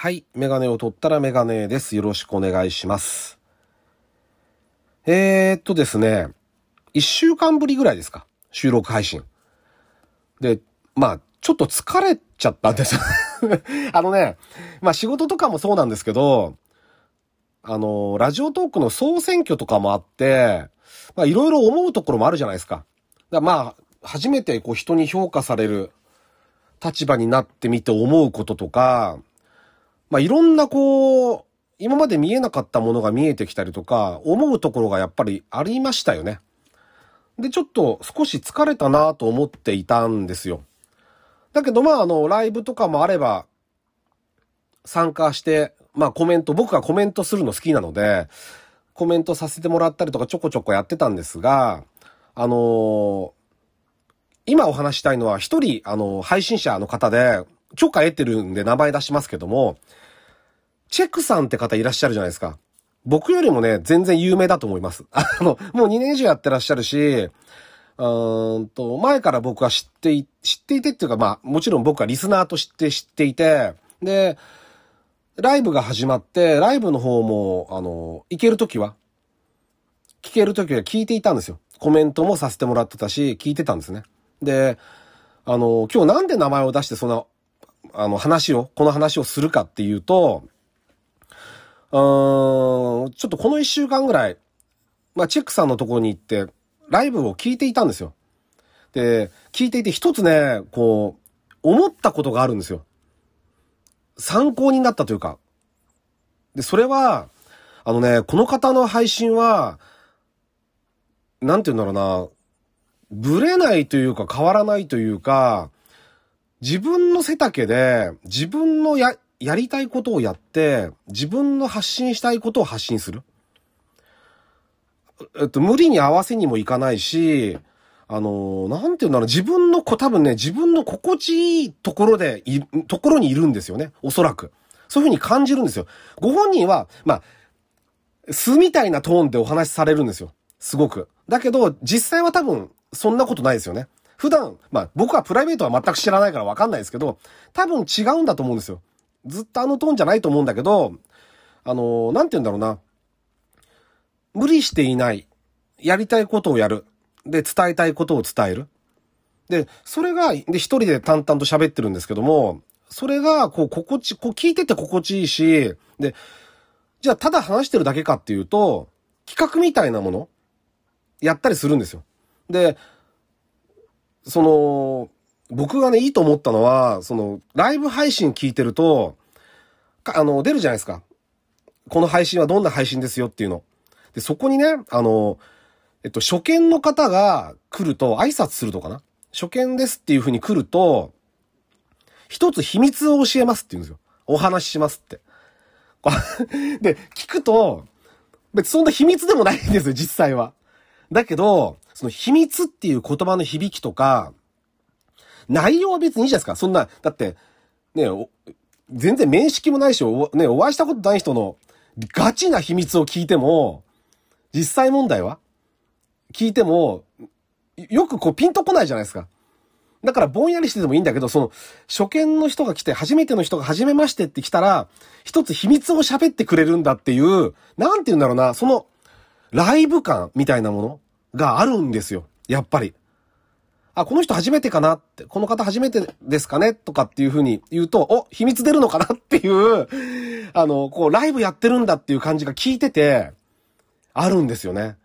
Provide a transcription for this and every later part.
はい。メガネを取ったらメガネです。よろしくお願いします。えー、っとですね、一週間ぶりぐらいですか？収録配信。で、まあ、ちょっと疲れちゃったんです。あのね、まあ仕事とかもそうなんですけど、あの、ラジオトークの総選挙とかもあって、まあいろいろ思うところもあるじゃないですか。だかまあ、初めてこう人に評価される立場になってみて思うこととか、まあいろんなこう、今まで見えなかったものが見えてきたりとか、思うところがやっぱりありましたよね。で、ちょっと少し疲れたなと思っていたんですよ。だけどまああの、ライブとかもあれば、参加して、まあコメント、僕がコメントするの好きなので、コメントさせてもらったりとかちょこちょこやってたんですが、あのー今お話したいのは一人、あの、配信者の方で、許可得てるんで名前出しますけども、チェックさんって方いらっしゃるじゃないですか。僕よりもね、全然有名だと思います。あの、もう2年以上やってらっしゃるし、うんと、前から僕は知ってい、知っていてっていうか、まあ、もちろん僕はリスナーとして知っていて、で、ライブが始まって、ライブの方も、あの、行けるときは、聞けるときは聞いていたんですよ。コメントもさせてもらってたし、聞いてたんですね。で、あの、今日なんで名前を出してその、あの話を、この話をするかっていうと、ちょっとこの一週間ぐらい、まあ、チェックさんのところに行って、ライブを聞いていたんですよ。で、聞いていて一つね、こう、思ったことがあるんですよ。参考になったというか。で、それは、あのね、この方の配信は、なんて言うんだろうな、ぶれないというか変わらないというか、自分の背丈で、自分のや、やりたいことをやって、自分の発信したいことを発信する。えっと、無理に合わせにもいかないし、あの、なんていうんだろう、自分のこ、多分ね、自分の心地いいところで、い、ところにいるんですよね。おそらく。そういうふうに感じるんですよ。ご本人は、まあ、素みたいなトーンでお話しされるんですよ。すごく。だけど、実際は多分、そんなことないですよね。普段、まあ僕はプライベートは全く知らないからわかんないですけど、多分違うんだと思うんですよ。ずっとあのトーンじゃないと思うんだけど、あの、なんて言うんだろうな。無理していない。やりたいことをやる。で、伝えたいことを伝える。で、それが、で、一人で淡々と喋ってるんですけども、それが、こう、心地、こう、聞いてて心地いいし、で、じゃあ、ただ話してるだけかっていうと、企画みたいなもの、やったりするんですよ。で、その、僕がね、いいと思ったのは、その、ライブ配信聞いてると、あの、出るじゃないですか。この配信はどんな配信ですよっていうの。で、そこにね、あの、えっと、初見の方が来ると、挨拶するとかな。初見ですっていう風に来ると、一つ秘密を教えますって言うんですよ。お話ししますって。で、聞くと、別にそんな秘密でもないんですよ、実際は。だけど、その秘密っていう言葉の響きとか、内容は別にいいじゃないですか。そんな、だって、ね、全然面識もないし、おね、お会いしたことない人のガチな秘密を聞いても、実際問題は？聞いても、よくこうピンとこないじゃないですか。だからぼんやりしててもいいんだけど、その、初見の人が来て、初めての人が初めましてって来たら、一つ秘密を喋ってくれるんだっていう、なんて言うんだろうな、その、ライブ感みたいなものがあるんですよ。やっぱり。あ、この人初めてかなって、この方初めてですかねとかっていう風に言うと、お、秘密出るのかなっていう、あの、こう、ライブやってるんだっていう感じが聞いてて、あるんですよね。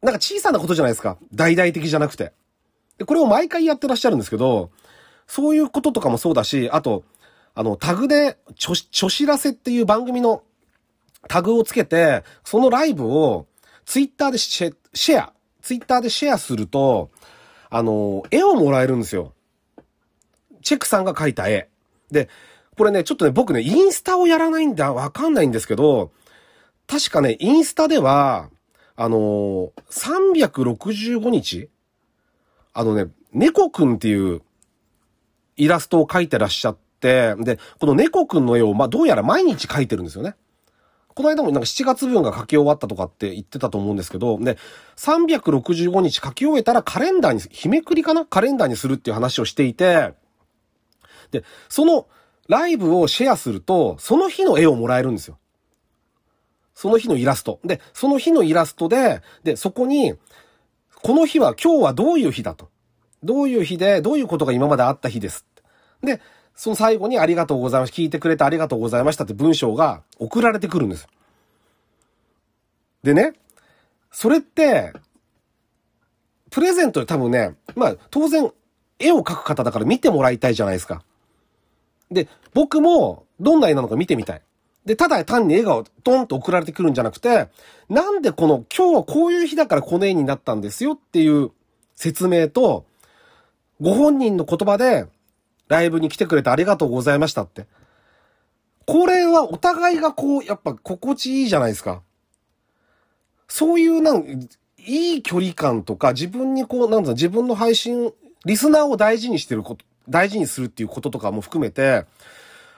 なんか小さなことじゃないですか。大々的じゃなくて。で、これを毎回やってらっしゃるんですけど、そういうこととかもそうだし、あと、あの、タグで、ちょ、ちょ知らせっていう番組のタグをつけて、そのライブをツイッターでシェシェア、ツイッターでシェアすると、あの、絵をもらえるんですよ。チェックさんが描いた絵。で、これね、ちょっとね、僕ね、インスタをやらないんだ、わかんないんですけど、確かね、インスタでは、あの365日あのね、猫くんっていうイラストを描いてらっしゃって、で、この猫くんの絵を、まあ、どうやら毎日描いてるんですよね。この間もなんか7月分が書き終わったとかって言ってたと思うんですけど、で、365日書き終えたらカレンダーに、日めくりかな？カレンダーにするっていう話をしていて、で、そのライブをシェアすると、その日の絵をもらえるんですよ。その日のイラスト。で、その日のイラストで、で、そこに、この日は今日はどういう日だと。どういう日で、どういうことが今まであった日です。で、その最後にありがとうございます。聞いてくれてありがとうございましたって文章が送られてくるんです。でね、それって、プレゼントで多分ね、まあ当然絵を描く方だから見てもらいたいじゃないですか。で、僕もどんな絵なのか見てみたい。で、ただ単に絵がドンと送られてくるんじゃなくて、なんでこの今日はこういう日だからこの絵になったんですよっていう説明と、ご本人の言葉でライブに来てくれてありがとうございましたって。これはお互いがこう、やっぱ心地いいじゃないですか。そういうなん、いい距離感とか自分にこう、なんだ自分の配信、リスナーを大事にしてること、大事にするっていうこととかも含めて、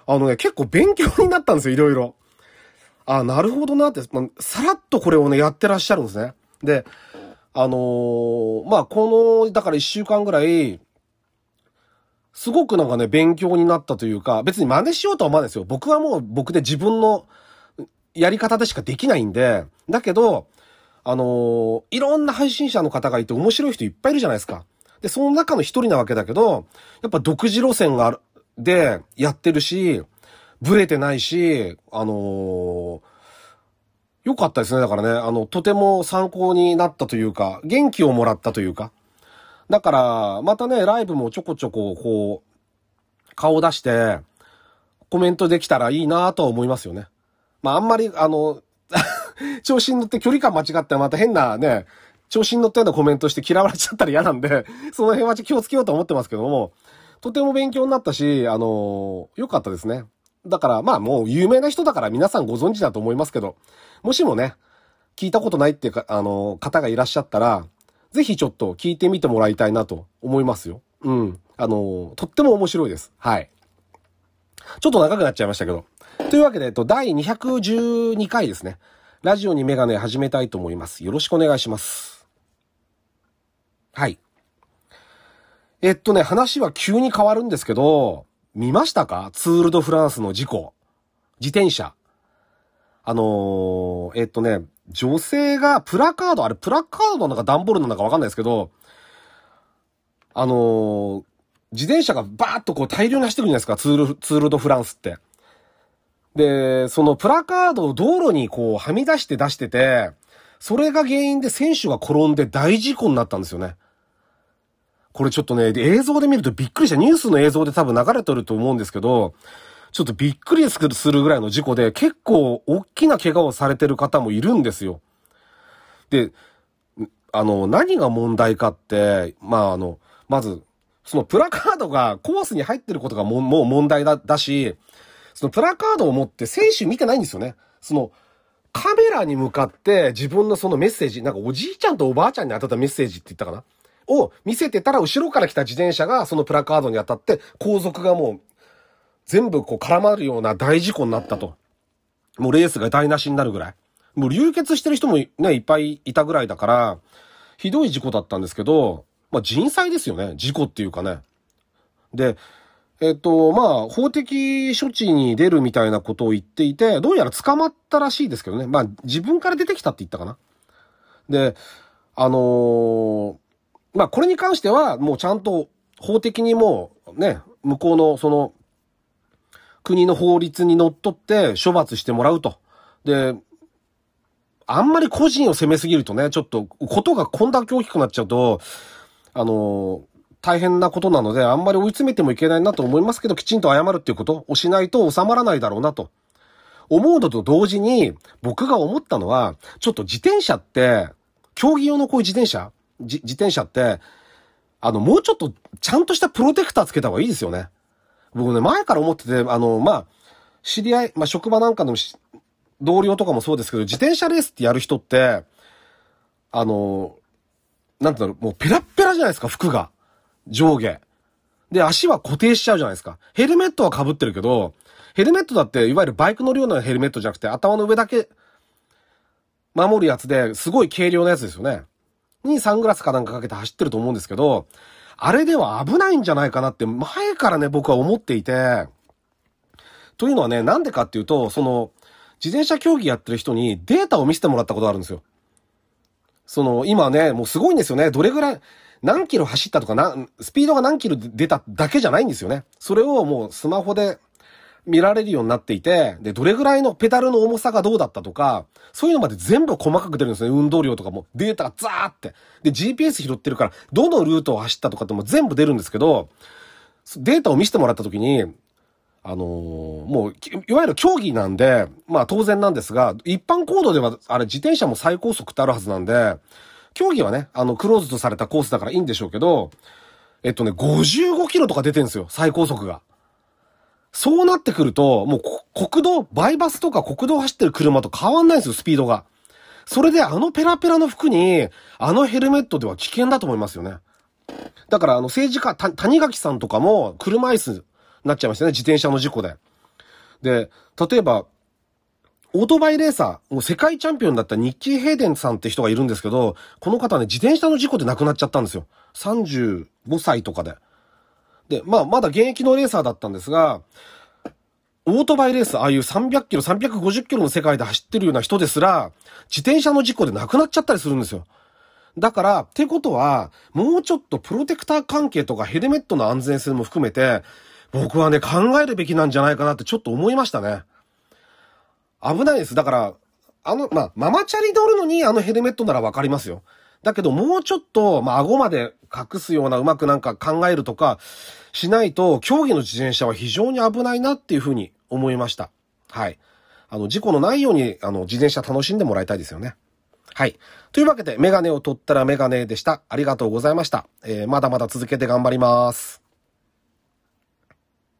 あのね、結構勉強になったんですよ、いろいろ。あ、なるほどなって、さらっとこれをね、やってらっしゃるんですね。で、あのー、まあ、この、だから一週間ぐらい、すごくなんかね、勉強になったというか、別に真似しようとは思わないですよ。僕はもう僕で自分のやり方でしかできないんで、だけど、あのー、いろんな配信者の方がいて面白い人いっぱいいるじゃないですか。で、その中の一人なわけだけど、やっぱ独自路線がある、で、やってるし、ブレてないし、あのー、よかったですね。だからね、あの、とても参考になったというか、元気をもらったというか。だから、またね、ライブもちょこちょこ、こう、顔出して、コメントできたらいいなとは思いますよね。まあ、あんまり、あの、調子に乗って距離感間違ってまた変なね、調子に乗ったようなコメントして嫌われちゃったら嫌なんで、その辺は気をつけようと思ってますけども、とても勉強になったし、あの良かったですね。だから、まあもう有名な人だから皆さんご存知だと思いますけど、もしもね、聞いたことないっていうか、あの方がいらっしゃったら、ぜひちょっと聞いてみてもらいたいなと思いますよ。うん。あのとっても面白いです。はい。ちょっと長くなっちゃいましたけど。というわけで、えっと、第212回ですね。ラジオにメガネ始めたいと思います。よろしくお願いします。はい。えっとね、話は急に変わるんですけど、見ましたか？ツールドフランスの事故。自転車。あのー、えっとね、女性がプラカード、あれプラカードなのか段ボールなのかわかんないですけど、あのー、自転車がバーッとこう大量に走ってくるじゃないですか、ツール、ツールドフランスって。で、そのプラカードを道路にこうはみ出して出してて、それが原因で選手が転んで大事故になったんですよね。これちょっとね、映像で見るとびっくりした。ニュースの映像で多分流れてると思うんですけど、ちょっとびっくりするぐらいの事故で結構大きな怪我をされてる方もいるんですよ。で、あの、何が問題かって、まああの、まず、そのプラカードがコースに入ってることがももう問題だ、だし、そのプラカードを持って選手見てないんですよね。その、カメラに向かって自分のそのメッセージ、なんかおじいちゃんとおばあちゃんに当たったメッセージって言ったかな？を見せてたら後ろから来た自転車がそのプラカードに当たって後続がもう全部こう絡まるような大事故になったと。もうレースが台無しになるぐらい。もう流血してる人もね、いっぱいいたぐらいだから、ひどい事故だったんですけど、まあ人災ですよね。事故っていうかね。で、えっと、まあ、法的処置に出るみたいなことを言っていて、どうやら捕まったらしいですけどね。まあ、自分から出てきたって言ったかな。で、あのー、まあ、これに関しては、もうちゃんと法的にも、ね、向こうの、その、国の法律にのっとって処罰してもらうと。で、あんまり個人を責めすぎるとね、ちょっと、ことがこんだけ大きくなっちゃうと、あの、大変なことなので、あんまり追い詰めてもいけないなと思いますけど、きちんと謝るっていうことをしないと収まらないだろうなと。思うのと同時に、僕が思ったのは、ちょっと自転車って、競技用のこういう自転車自転車って、あの、もうちょっとちゃんとしたプロテクターつけた方がいいですよね。僕ね、前から思ってて、あの、まあ、知り合い、まあ、職場なんかの同僚とかもそうですけど、自転車レースってやる人って、あの、なんていう、もうペラッペラじゃないですか、服が。上下。で、足は固定しちゃうじゃないですか。ヘルメットは被ってるけど、ヘルメットだって、いわゆるバイク乗るようなヘルメットじゃなくて、頭の上だけ守るやつですごい軽量なやつですよね。にサングラスかなんかかけて走ってると思うんですけど、あれでは危ないんじゃないかなって前からね、僕は思っていて、というのはね、なんでかっていうと、その、自転車競技やってる人にデータを見せてもらったことがあるんですよ。その、今ね、もうすごいんですよね。どれぐらい、何キロ走ったとか、な、スピードが何キロ出ただけじゃないんですよね。それをもうスマホで見られるようになっていて、で、どれぐらいのペダルの重さがどうだったとか、そういうのまで全部細かく出るんですね。運動量とかも。データがザーって。で、GPS 拾ってるから、どのルートを走ったとかっても全部出るんですけど、データを見せてもらった時に、あのー、もう、いわゆる競技なんで、まあ当然なんですが、一般行動では、あれ自転車も最高速ってあるはずなんで、競技はね、あの、クローズとされたコースだからいいんでしょうけど、えっとね、55キロとか出てるんですよ、最高速が。そうなってくると、もう国道、バイバスとか国道走ってる車と変わんないんですよ、スピードが。それであのペラペラの服に、あのヘルメットでは危険だと思いますよね。だからあの政治家、谷垣さんとかも車椅子になっちゃいましたね、自転車の事故で。で、例えば、オートバイレーサー、もう世界チャンピオンだったニッキー・ヘイデンさんって人がいるんですけど、この方ね、自転車の事故で亡くなっちゃったんですよ。35歳とかで。で、まあ、まだ現役のレーサーだったんですが、オートバイレース、ああいう300キロ、350キロの世界で走ってるような人ですら、自転車の事故で亡くなっちゃったりするんですよ。だから、ってことは、もうちょっとプロテクター関係とかヘルメットの安全性も含めて、僕はね、考えるべきなんじゃないかなってちょっと思いましたね。危ないです。だから、あの、まあ、ママチャリ乗るのにあのヘルメットならわかりますよ。だけどもうちょっと、まあ、顎まで隠すようなうまくなんか考えるとかしないと、競技の自転車は非常に危ないなっていうふうに思いました。はい。あの、事故のないように、あの、自転車楽しんでもらいたいですよね。はい。というわけで、メガネを取ったらメガネでした。ありがとうございました。えー、まだまだ続けて頑張ります。